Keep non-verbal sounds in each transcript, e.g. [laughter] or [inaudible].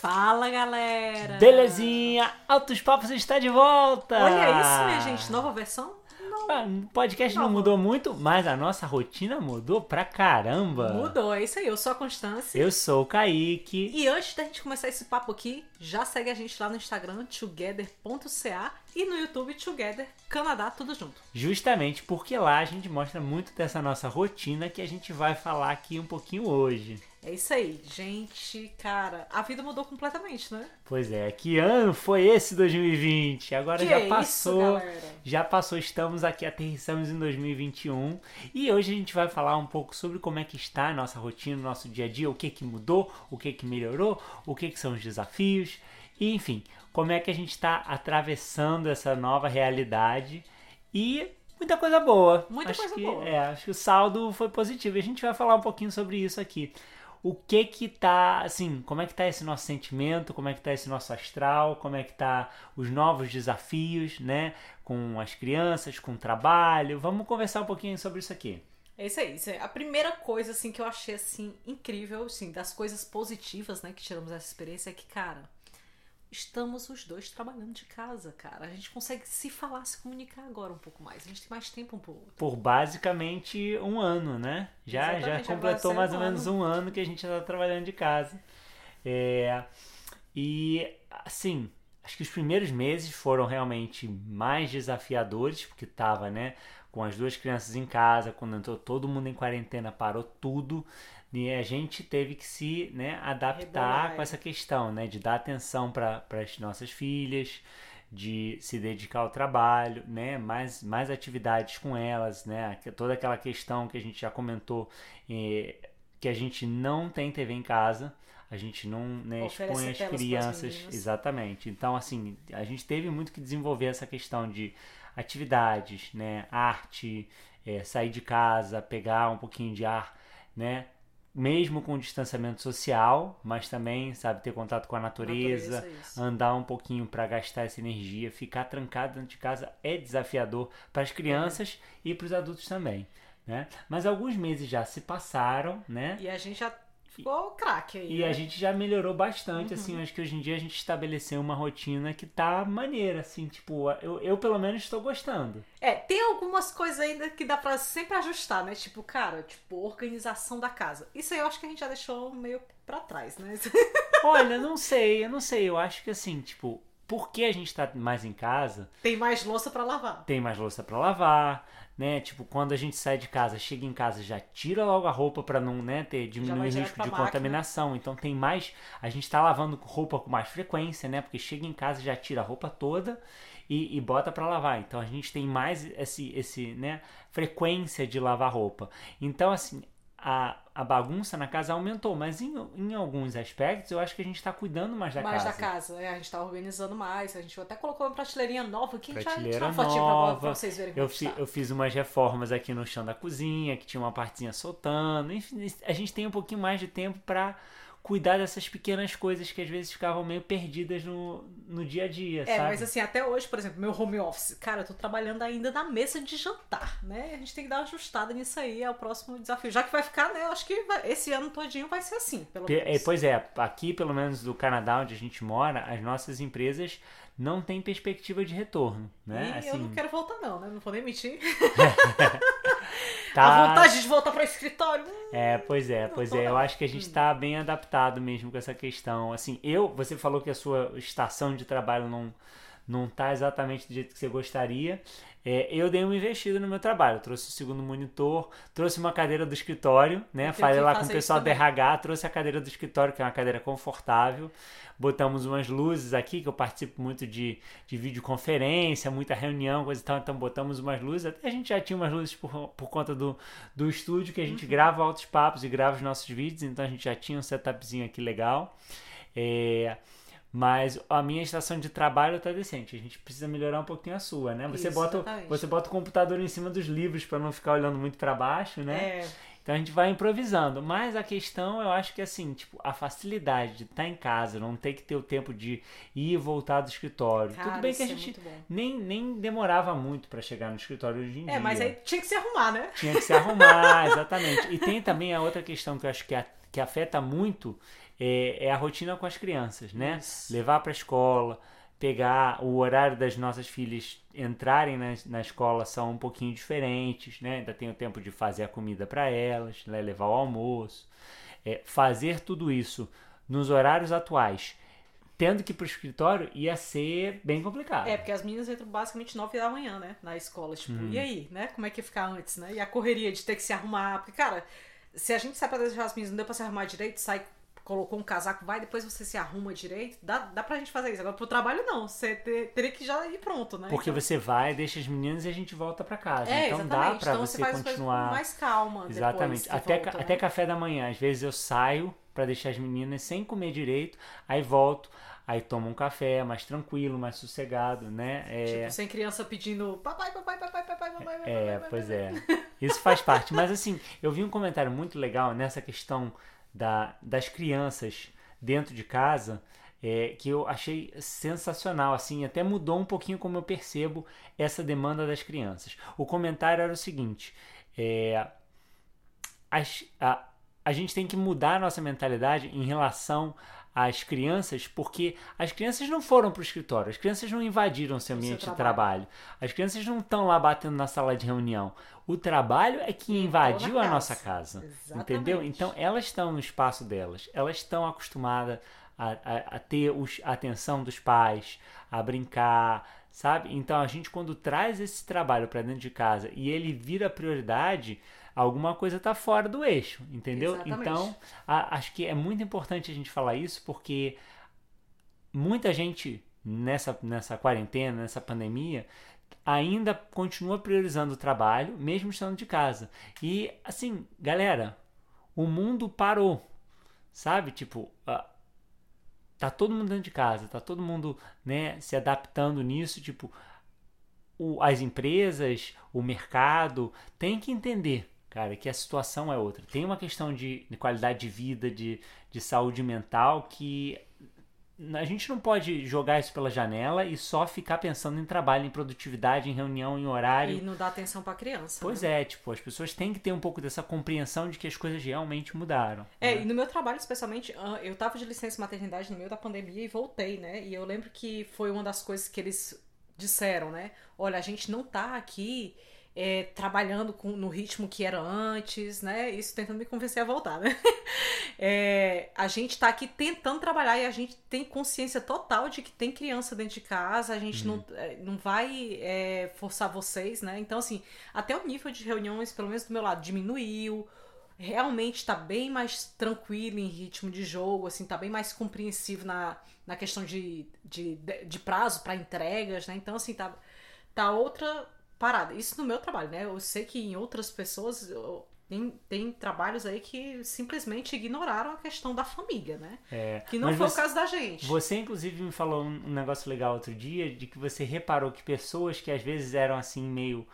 Fala galera! Belezinha! Altos Papos está de volta! Olha isso, minha gente, nova versão? Ah, O podcast não Nova. mudou muito, mas a nossa rotina mudou pra caramba. Mudou, é isso aí, eu sou a Constância. Eu sou o Kaique. E antes da gente começar esse papo aqui, já segue a gente lá no Instagram, together.ca e no YouTube, Together Canadá, tudo junto. Justamente porque lá a gente mostra muito dessa nossa rotina que a gente vai falar aqui um pouquinho hoje. É isso aí, gente, cara, a vida mudou completamente, né? Pois é, que ano foi esse 2020? Agora Que já é passou. isso, já passou, estamos aqui, aterrissamos em 2021 e hoje a gente vai falar um pouco sobre como é que está a nossa rotina, o nosso dia a dia, o que que mudou, o que que melhorou, o que que são os desafios e enfim, como é que a gente está atravessando essa nova realidade e muita coisa boa. Muita acho coisa que, boa. É, acho que o saldo foi positivo e a gente vai falar um pouquinho sobre isso aqui. O que que tá, assim, como é que tá esse nosso sentimento, como é que tá esse nosso astral, como é que tá os novos desafios, né, com as crianças, com o trabalho. Vamos conversar um pouquinho sobre isso aqui. É isso aí, isso é a primeira coisa, assim, que eu achei, assim, incrível, assim, das coisas positivas, né, que tiramos dessa experiência é que, cara, estamos os dois trabalhando de casa, cara. A gente consegue se falar, se comunicar agora um pouco mais. A gente tem mais tempo um pro outro. Por basicamente um ano, né? Já, já completou mais ser ou um menos um ano que a gente está trabalhando de casa. É, e assim, acho que os primeiros meses foram realmente mais desafiadores, porque tava, né, com as duas crianças em casa, quando entrou todo mundo em quarentena, parou tudo. E a gente teve que se né, adaptar Rebolar, com é. essa questão, né, de dar atenção para as nossas filhas, de se dedicar ao trabalho, né, mais, mais atividades com elas, né, toda aquela questão que a gente já comentou, eh, que a gente não tem TV em casa, a gente não né, expõe as crianças, exatamente. Então, assim, a gente teve muito que desenvolver essa questão de atividades, né, arte, eh, sair de casa, pegar um pouquinho de ar, né, mesmo com distanciamento social, mas também, sabe, ter contato com a natureza, Natureza, andar um pouquinho para gastar essa energia, ficar trancado dentro de casa é desafiador para as crianças e para os adultos também, né? Mas alguns meses já se passaram, né? E a gente já ficou craque aí. E né? a gente já melhorou bastante, Uhum. assim, acho que hoje em dia a gente estabeleceu uma rotina que tá maneira, assim, tipo, eu, eu pelo menos estou gostando. É, tem algumas coisas ainda que dá pra sempre ajustar, né? Tipo, cara, tipo, organização da casa. Isso aí eu acho que a gente já deixou meio pra trás, né? [laughs] Olha, não sei, eu não sei, eu acho que assim, tipo, porque a gente tá mais em casa, Tem mais louça pra lavar. tem mais louça pra lavar, né? Tipo, quando a gente sai de casa, chega em casa, já tira logo a roupa pra não, né, ter diminuir o risco de máquina. contaminação. Então tem mais, a gente tá lavando roupa com mais frequência, né? Porque chega em casa, já tira a roupa toda e, e bota pra lavar. Então a gente tem mais esse esse, né, frequência de lavar roupa. Então assim, a, a bagunça na casa aumentou, mas em, em alguns aspectos eu acho que a gente tá cuidando mais da mais casa. da casa. É, a gente tá organizando mais. A gente até colocou uma prateleirinha nova aqui. A gente vai Prateleira fotinha pra, nova. pra vocês verem Eu, fi- está. eu fiz umas reformas aqui no chão da cozinha, que tinha uma partezinha soltando. Enfim, a gente tem um pouquinho mais de tempo pra cuidar dessas pequenas coisas que às vezes ficavam meio perdidas no, no dia a dia, É, sabe? mas assim, até hoje, por exemplo, meu home office, cara, eu tô trabalhando ainda na mesa de jantar, né? A gente tem que dar uma ajustada nisso aí, é o próximo desafio. Já que vai ficar, né? Eu acho que vai- esse ano todinho vai ser assim, pelo Pe- é, menos. pois é, aqui pelo menos do Canadá onde a gente mora, as nossas empresas não têm perspectiva de retorno, né? E eu não quero voltar, não, né? Não vou nem mentir. [laughs] tá- A vontade de voltar para escritório. hum, É, pois é, pois é. Eu acho que a gente tá bem adaptado mesmo com essa questão. Assim, eu, você falou que a sua estação de trabalho não não tá exatamente do jeito que você gostaria. É, eu dei uma investida no meu trabalho. Eu trouxe o segundo monitor, trouxe uma cadeira do escritório, né? Falei lá com o pessoal também. RH, trouxe a cadeira do escritório, que é uma cadeira confortável. Botamos umas luzes aqui, que eu participo muito de, de videoconferência, muita reunião, coisa e tal. Então botamos umas luzes. Até a gente já tinha umas luzes por, por conta do, do estúdio, que a Uhum. gente grava altos papos e grava os nossos vídeos. Então a gente já tinha um setupzinho aqui legal. É, mas a minha estação de trabalho tá decente. A gente precisa melhorar um pouquinho a sua, né? Você Isso, bota, exatamente. você bota o computador em cima dos livros para não ficar olhando muito para baixo, né? É, Então a gente vai improvisando. Mas a questão, eu acho que assim, tipo, a facilidade de estar em casa, não ter que ter o tempo de ir e voltar do escritório. Cara, Tudo bem que a é gente bom. nem, nem demorava muito para chegar no escritório hoje em dia. É, mas aí tinha que se arrumar, né? Tinha que se arrumar, [laughs] exatamente. E tem também a outra questão que eu acho que, a- que afeta muito é, é a rotina com as crianças, né? Isso. Levar para a escola, pegar o horário das nossas filhas entrarem na, na escola são um pouquinho diferentes, né? Ainda tem o tempo de fazer a comida para elas, né? levar o almoço. É, fazer tudo isso nos horários atuais, tendo que ir para o escritório, ia ser bem complicado. É, porque as meninas entram basicamente 9 da manhã, né? Na escola. Tipo, Uhum. e aí, né? Como é que ia ficar antes, né? E a correria de ter que se arrumar. Porque, cara, se a gente sai pra deixar as meninas, não deu pra se arrumar direito, sai, colocou um casaco, vai, depois você se arruma direito, dá, dá pra gente fazer isso. Agora pro trabalho, não. Você te- teria que já ir pronto, né? Porque Então- você vai, deixa as meninas e a gente volta para casa. É, então dá exatamente. para então você você faz continuar. com mais calma. Exatamente. Até, volta, né? até café da manhã. Às vezes eu saio para deixar as meninas sem comer direito, aí volto, aí tomo um café mais tranquilo, mais sossegado, né? É, Tipo, sem criança pedindo papai, papai, papai, papai, papai, papai. é, papai, pois papai. é. Isso faz parte. Mas assim, eu vi um comentário muito legal nessa questão da, das crianças dentro de casa. é, que eu achei sensacional, assim, até mudou um pouquinho como eu percebo essa demanda das crianças. O comentário era o seguinte: é, as- a, a gente tem que mudar a nossa mentalidade em relação às crianças, porque as crianças não foram para o escritório, as crianças não invadiram seu O seu ambiente de trabalho. trabalho, as crianças não estão lá batendo na sala de reunião. O trabalho é que invadiu na a nossa casa. casa, Exatamente. entendeu? Então elas estão no espaço delas, elas estão acostumadas a, a, a ter os, a atenção dos pais, a brincar, sabe? Então a gente quando traz esse trabalho para dentro de casa e ele vira prioridade, alguma coisa está fora do eixo, entendeu? Exatamente. Então a- acho que é muito importante a gente falar isso porque muita gente nessa, nessa quarentena, nessa pandemia, ainda continua priorizando o trabalho, mesmo estando de casa. E assim, galera, o mundo parou, sabe? Tipo, tá todo mundo dentro de casa, tá todo mundo, né, se adaptando nisso, tipo, o- as empresas, o mercado, tem que entender, cara, que a situação é outra. Tem uma questão de, de qualidade de vida, de, de saúde mental que a gente não pode jogar isso pela janela e só ficar pensando em trabalho, em produtividade, em reunião, em horário. E não dá atenção pra criança. Pois né? é, tipo, as pessoas têm que ter um pouco dessa compreensão de que as coisas realmente mudaram. É, né? e no meu trabalho, especialmente, ah, eu tava de licença maternidade no meio da pandemia e voltei, né? E eu lembro que foi uma das coisas que eles disseram, né? Olha, a gente não tá aqui é, trabalhando com, no ritmo que era antes, né? Isso tentando me convencer a voltar, né? [laughs] É, a gente tá aqui tentando trabalhar e a gente tem consciência total de que tem criança dentro de casa, a gente não, é, não vai é, forçar vocês, né? Então, assim, até o nível de reuniões, pelo menos do meu lado, diminuiu realmente está bem mais tranquilo em ritmo de jogo, assim, tá bem mais compreensivo na, na questão de, de, de prazo para entregas, né? Então, assim, tá, tá outra parada. Isso no meu trabalho, né? Eu sei que em outras pessoas eu- tem, tem trabalhos aí que simplesmente ignoraram a questão da família, né? É, Que não foi você- o caso da gente. Você, inclusive, me falou um negócio legal outro dia, de que você reparou que pessoas que às vezes eram assim meio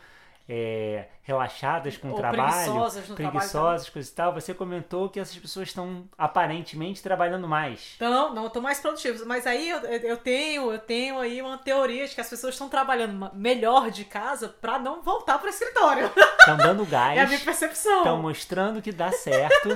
é, relaxadas com o Ou trabalho, preguiçosas no trabalho preguiçosas, coisa e tal, você comentou que essas pessoas estão aparentemente trabalhando mais. Então, não, estão mais produtivos. Mas aí eu, eu tenho, eu tenho aí uma teoria de que as pessoas estão trabalhando melhor de casa para não voltar para o escritório. [laughs] Estão dando É a minha gás, percepção. estão mostrando que dá certo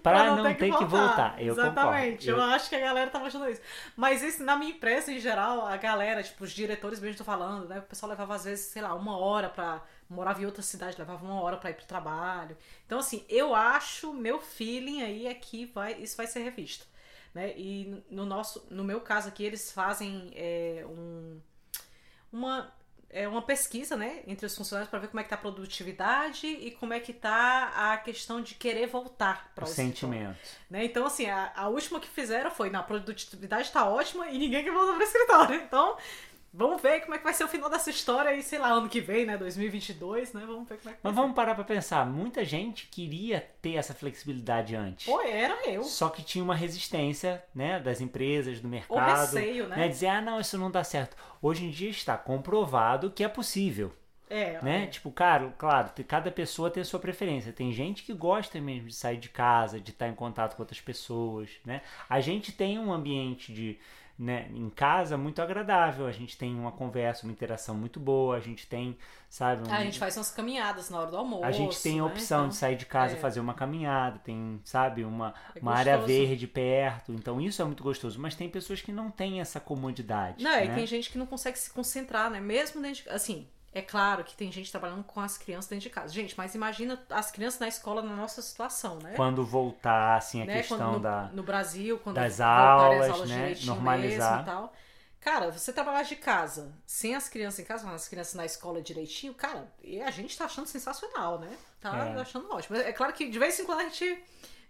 para [laughs] Pra não, ter que voltar. Eu Exatamente. concordo. Eu... acho que a galera tá achando isso. Mas isso, na minha empresa, em geral, a galera, tipo, os diretores mesmo estão falando, né? O pessoal levava, às vezes, sei lá, uma hora pra. Morava em outra cidade, levava uma hora pra ir pro trabalho. Então, assim, eu acho, meu feeling aí é que vai, isso vai ser revisto. Né? E no nosso, no meu caso aqui, eles fazem é, um, uma, é, uma pesquisa, né, entre os funcionários para ver como é que tá a produtividade e como é que tá a questão de querer voltar para o escritório, sentimento. né? Então, assim, a, a última que fizeram foi, na produtividade tá ótima e ninguém quer voltar para o escritório. [laughs] Então, vamos ver como é que vai ser o final dessa história aí, sei lá, ano que vem, né, 2022, né? Vamos ver como é que Mas vamos parar para pensar. Muita gente queria ter essa flexibilidade antes. Pô, era eu. Só que tinha uma resistência, né, das empresas, do O mercado, receio, né? né, dizer ah não isso não dá certo. Hoje em dia está comprovado que é possível. É, né? é. Tipo, cara, claro, cada pessoa tem a sua preferência. Tem gente que gosta mesmo de sair de casa, de estar em contato com outras pessoas, né? A gente tem um ambiente de, né, em casa muito agradável. A gente tem uma conversa, uma interação muito boa. A gente tem, sabe, um- Ah, a gente faz umas caminhadas na hora do almoço. a gente tem a né? opção Então, de sair de casa é. e fazer uma caminhada, tem, sabe, uma, É uma área verde perto. Então isso é muito gostoso. Mas tem pessoas que não têm essa comodidade. Não, e né? tem gente que não consegue se concentrar, né? Mesmo dentro de... Assim, é claro que tem gente trabalhando com as crianças dentro de casa. Gente, mas imagina as crianças na escola na nossa situação, né? Quando voltar, assim, a né? questão Quando no, da. no Brasil, quando das voltarem as aulas, aulas né? Normalizar. mesmo e tal. Cara, você trabalhar de casa, sem as crianças em casa, mas as crianças na escola direitinho, cara, e a gente tá achando sensacional, né? Tá É. achando ótimo. É claro que de vez em quando a gente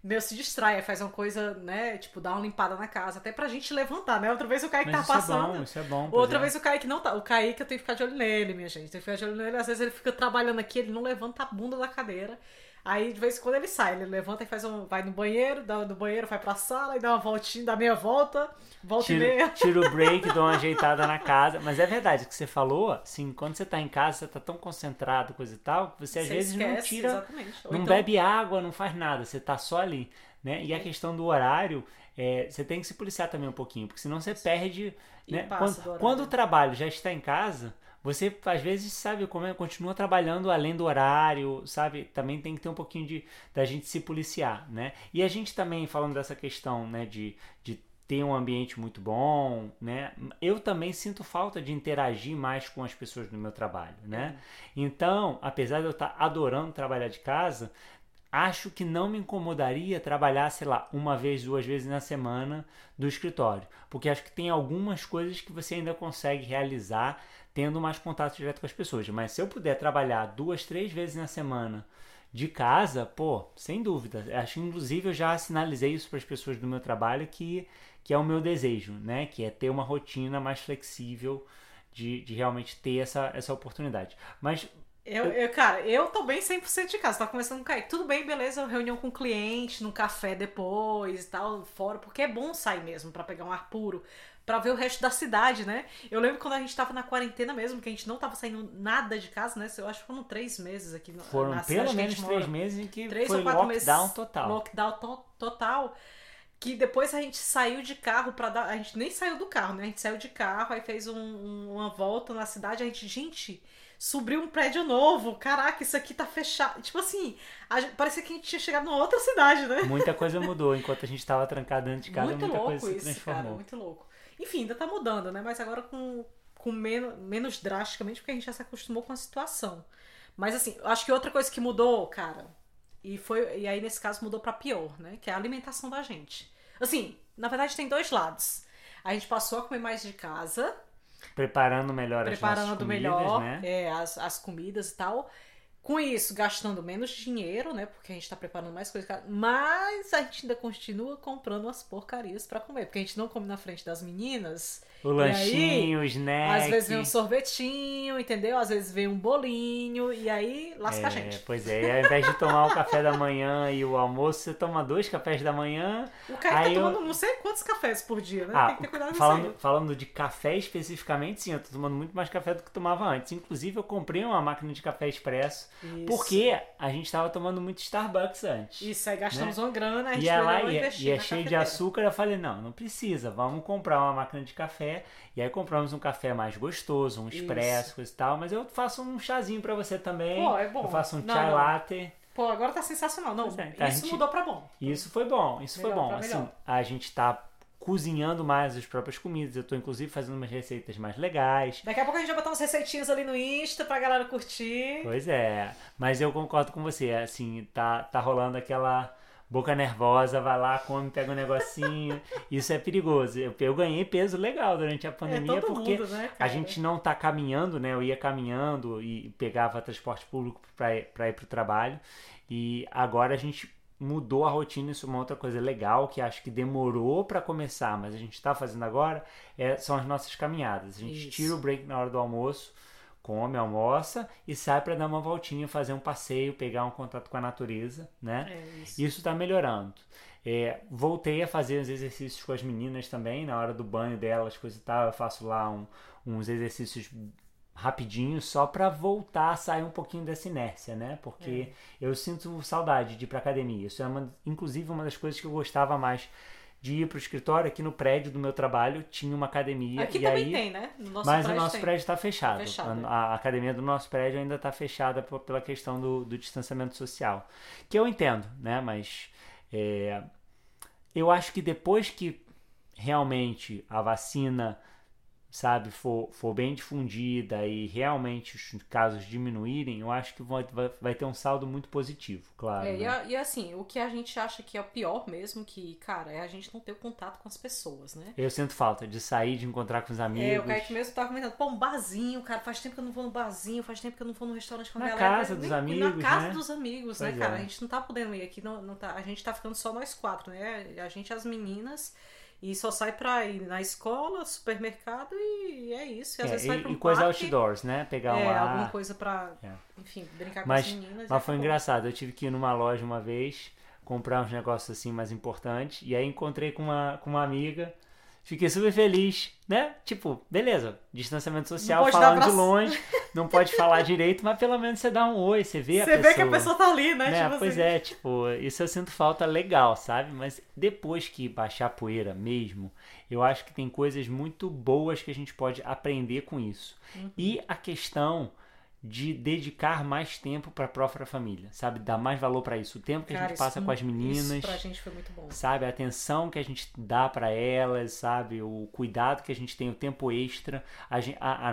meio se distrai, faz uma coisa, né? Tipo, dá uma limpada na casa, até pra gente levantar, né? Outra vez o Kaique Mas tá isso é passando. bom, isso é bom. Outra é. vez o Kaique não tá. O Kaique eu tenho que ficar de olho nele, minha gente. Tem que ficar de olho nele. Às vezes ele fica trabalhando aqui, ele não levanta a bunda da cadeira. Aí de vez em quando ele sai, ele levanta e faz um. Vai no banheiro, dá no banheiro, vai pra sala e dá uma voltinha, dá meia volta, volta e meia. Tira, [laughs] tira o break, dá uma [laughs] ajeitada na casa. Mas é verdade, o que você falou, assim, quando você tá em casa, você tá tão concentrado, coisa e tal, que você às Você vezes não esquece, tira. Exatamente. Ou Não então- bebe água, não faz nada, você tá só ali. Né? E a É. questão do horário, é, você tem que se policiar também um pouquinho, porque senão você perde. Né? Quando, do quando o trabalho já está em casa, você às vezes sabe como é, continua trabalhando além do horário, sabe? Também tem que ter um pouquinho de da gente se policiar, né? E a gente também falando dessa questão, né, de, de ter um ambiente muito bom, né? Eu também sinto falta de interagir mais com as pessoas no meu trabalho, né? Então, apesar de eu estar adorando trabalhar de casa, acho que não me incomodaria trabalhar, sei lá, uma vez, duas vezes na semana do escritório, porque acho que tem algumas coisas que você ainda consegue realizar tendo mais contato direto com as pessoas. Mas se eu puder trabalhar duas, três vezes na semana de casa, pô, sem dúvida. Acho inclusive eu já sinalizei isso para as pessoas do meu trabalho que, que é o meu desejo, né? Que é ter uma rotina mais flexível de, de realmente ter essa, essa oportunidade. Mas Eu, eu, cara, eu tô bem 100% de casa. Tá conversando com o Kaique. Tudo bem, beleza. Reunião com o cliente, num café depois e tal, fora. Porque é bom sair mesmo pra pegar um ar puro. Pra ver o resto da cidade, né? Eu lembro quando a gente tava na quarentena mesmo, que a gente não tava saindo nada de casa, né? Eu acho que foram três meses aqui foram na pelo a menos três mora. meses em que Três foi ou quatro lockdown meses. total. Lockdown to- total. Que depois a gente saiu de carro pra dar. A gente nem saiu do carro, né? A gente saiu de carro, aí fez um- uma volta na cidade. A gente, gente, subiu um prédio novo. Caraca, isso aqui tá fechado. Tipo assim, a gente- parecia que a gente tinha chegado numa outra cidade, né? Muita coisa [laughs] mudou enquanto a gente estava trancado dentro de casa, muito muita louco coisa se isso, transformou. cara. Muito louco. Enfim, ainda tá mudando, né? Mas agora com, com menos, menos drasticamente, porque a gente já se acostumou com a situação. Mas assim, eu acho que outra coisa que mudou, cara, e foi e aí nesse caso mudou pra pior, né? Que é a alimentação da gente. Assim, na verdade tem dois lados. A gente passou a comer mais de casa, Preparando melhor as nossas preparando comidas, melhor né? é, as, as comidas e tal. Com isso, gastando menos dinheiro, né? Porque a gente tá preparando mais coisas. Mas a gente ainda continua comprando umas porcarias pra comer. Porque a gente não come na frente das meninas. O aí, lanchinho, snack. Às vezes vem um sorvetinho, entendeu? Às vezes vem um bolinho. E aí lasca a É, gente. Pois é, e ao invés de tomar o café da manhã e o almoço, você toma dois cafés da manhã. O cara tá eu- tomando não sei quantos cafés por dia, né? Ah, Tem que ter cuidado falando, aí. falando de café especificamente, sim, eu tô tomando muito mais café do que tomava antes. Inclusive, eu comprei uma máquina de café expresso, Isso. porque a gente tava tomando muito Starbucks antes. Isso, aí gastamos uma grana, a gente E é, lá, preferiu e é, investir e é cheio de açúcar, eu falei, não, não precisa, vamos comprar uma máquina de café. E aí compramos um café mais gostoso, um expresso, coisa e tal. Mas eu faço um chazinho pra você também. Pô, é bom. Eu faço um Não, chai não. latte. Pô, agora tá sensacional. Não, é, a isso gente- mudou pra bom. Isso foi bom, isso foi Melhor, bom. pra Assim, melhor. a gente tá cozinhando mais as próprias comidas. Eu tô inclusive fazendo umas receitas mais legais. Daqui a pouco a gente vai botar umas receitinhas ali no Insta pra galera curtir. Pois é, mas eu concordo com você, assim, tá, tá rolando aquela boca nervosa, vai lá, come, pega um negocinho. [laughs] Isso é perigoso. Eu, eu ganhei peso legal durante a pandemia é porque mundo, né, a gente não tá caminhando, né? Eu ia caminhando e pegava transporte público para ir para o trabalho. E agora a gente mudou a rotina, isso é uma outra coisa legal que acho que demorou para começar, mas a gente está fazendo agora, é, são as nossas caminhadas. A gente Isso. tira o break na hora do almoço, come, almoça e sai para dar uma voltinha, fazer um passeio, pegar um contato com a natureza, né? É isso. Está melhorando. É, voltei a fazer os exercícios com as meninas também, na hora do banho delas, coisa e tal. Eu faço lá um- uns exercícios rapidinho só para voltar a sair um pouquinho dessa inércia, né? Porque É. eu sinto saudade de ir pra academia. Isso é uma, inclusive uma das coisas que eu gostava mais de ir pro escritório aqui no prédio do meu trabalho tinha uma academia Aqui e também aí tem, né? No nosso mas o nosso tem. prédio está fechado. Fechado, a, a academia do nosso prédio ainda está fechada por- pela questão do, do distanciamento social. Que eu entendo, né? Mas é, eu acho que depois que realmente a vacina, sabe, for, for bem difundida e realmente os casos diminuírem, eu acho que vai, vai, ter um saldo muito positivo, claro. É, e, né? a- e assim, o que a gente acha que é o pior mesmo, que, cara, é a gente não ter o contato com as pessoas, né? Eu sinto falta de sair, de encontrar com os amigos. É, o Kaique mesmo tava comentando, pô, um barzinho, cara, faz tempo que eu não vou no barzinho, faz tempo que eu não vou no restaurante com a Na galera. casa dos Nem- amigos, Na casa né? dos amigos, Pois né, cara? é. A gente não tá podendo ir aqui, não, não tá, a gente tá ficando só nós quatro, né? A gente, as meninas, e só sai pra ir na escola, supermercado e é isso. E às É, vezes vai e, pra um e coisa parque, outdoors, né? Pegar É, ar. alguma coisa pra, É. enfim, brincar com Mas- as meninas. Mas foi acabou. engraçado, eu tive que ir numa loja uma vez, comprar uns negócios assim mais importantes, e aí encontrei com uma, com uma amiga, fiquei super feliz, né? Tipo, beleza, distanciamento social, falando de longe, não pode falar direito, mas pelo menos você dá um oi, você vê a Você pessoa. vê que a pessoa tá ali, né? né? Tipo pois assim. é, tipo, isso eu sinto falta legal, sabe? Mas depois que baixar a poeira mesmo, eu acho que tem coisas muito boas que a gente pode aprender com isso. Uhum. E a questão de dedicar mais tempo para a própria família, sabe? Dar mais valor para isso. O tempo que a Cara, gente passa isso- com as meninas, Isso pra gente foi muito bom. sabe? A atenção que a gente dá para elas, sabe? O cuidado que a gente tem, o tempo extra. A, a, a,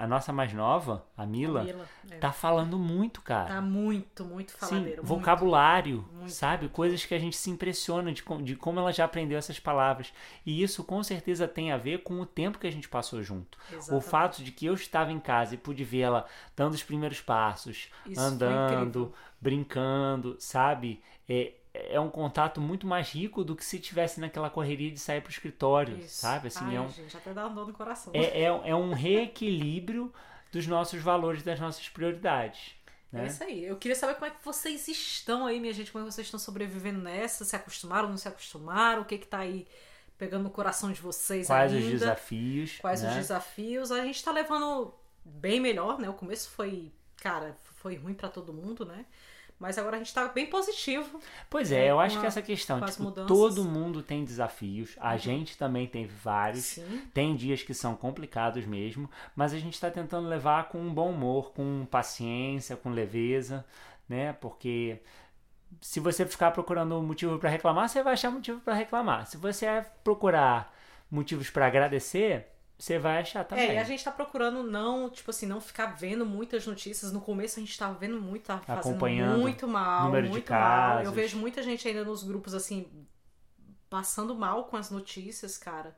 a- a nossa mais nova, a Mila, Mila, é. tá falando muito, cara. Tá muito, muito Sim, faladeiro. muito. vocabulário, muito, sabe? muito. Coisas que a gente se impressiona de, com- de como ela já aprendeu essas palavras. E isso com certeza tem a ver com o tempo que a gente passou junto. O Exatamente. fato de que eu estava em casa e pude vê-la dando os primeiros passos, Isso andando, brincando, sabe? É, é um contato muito mais rico do que se tivesse naquela correria de sair para o escritório, Isso. sabe? Assim, Ai, é, um, gente, até dá um dor no coração. é, é, é um reequilíbrio dos nossos valores, das nossas prioridades. É Né? isso aí. Eu queria saber como é que vocês estão aí, minha gente, como é que vocês estão sobrevivendo nessa, se acostumaram, não se acostumaram, o que que tá aí pegando no coração de vocês Quais ainda. os desafios? Quais né? os desafios. A gente tá levando bem melhor, né? O começo foi, cara, foi ruim pra todo mundo, né? Mas agora a gente tá bem positivo. Pois é, É, eu acho que a- essa questão, tipo, todo mundo tem desafios, a Uhum. gente também teve vários, Sim. tem dias que são complicados mesmo, mas a gente está tentando levar com um bom humor, com paciência, com leveza, né? Porque se você ficar procurando motivo para reclamar, você vai achar motivo para reclamar. Se você procurar motivos para agradecer, você vai achar também. É, e a gente tá procurando não, tipo assim, não ficar vendo muitas notícias. No começo a gente tava vendo muito, tava fazendo Acompanhando muito mal, número de muito mal. Eu casos. vejo muita gente ainda nos grupos, assim, passando mal com as notícias, cara.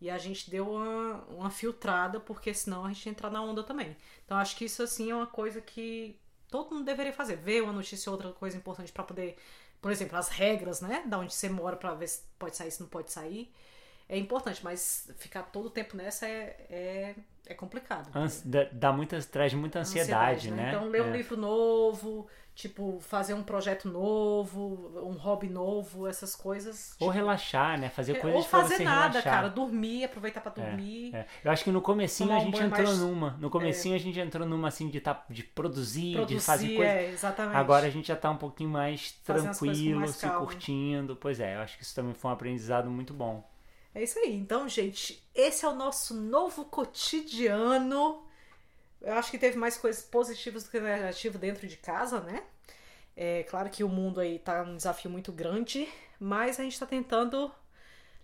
E a gente deu uma, uma filtrada, porque senão a gente ia entrar na onda também. Então acho que isso, assim, é uma coisa que todo mundo deveria fazer. Ver uma notícia ou outra coisa importante pra poder, por exemplo, as regras, né? Da onde você mora pra ver se pode sair, se não pode sair. É importante, mas ficar todo o tempo nessa é, é, é complicado. Ans- dá, dá muita, traz muita ansiedade, né? Então, ler um É. livro novo, tipo, fazer um projeto novo, um hobby novo, essas coisas. Ou tipo, relaxar, né? Fazer é, coisas ou fazer nada, relaxar. cara. Dormir, aproveitar pra dormir. É. Eu acho que no comecinho a gente entrou mais- numa. No comecinho a gente entrou numa assim de, tá, de produzir, Produzir, de fazer coisas. é, exatamente. Agora a gente já tá um pouquinho mais Fazendo tranquilo, mais se calma. curtindo. Pois é, eu acho que isso também foi um aprendizado muito bom. É isso aí. Então, gente, esse é o nosso novo cotidiano. Eu acho que teve mais coisas positivas do que negativas dentro de casa, né? É claro que o mundo aí tá um desafio muito grande, mas a gente tá tentando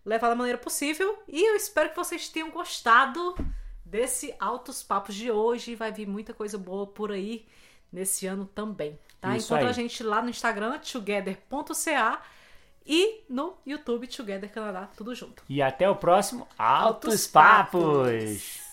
levar da maneira possível e eu espero que vocês tenham gostado desse Altos Papos de hoje. Vai vir muita coisa boa por aí nesse ano também, tá? Isso Encontra aí. a gente lá no Instagram, together.ca e no YouTube Together Canadá, tudo junto. E até o próximo Altos Altos Papos. Papos.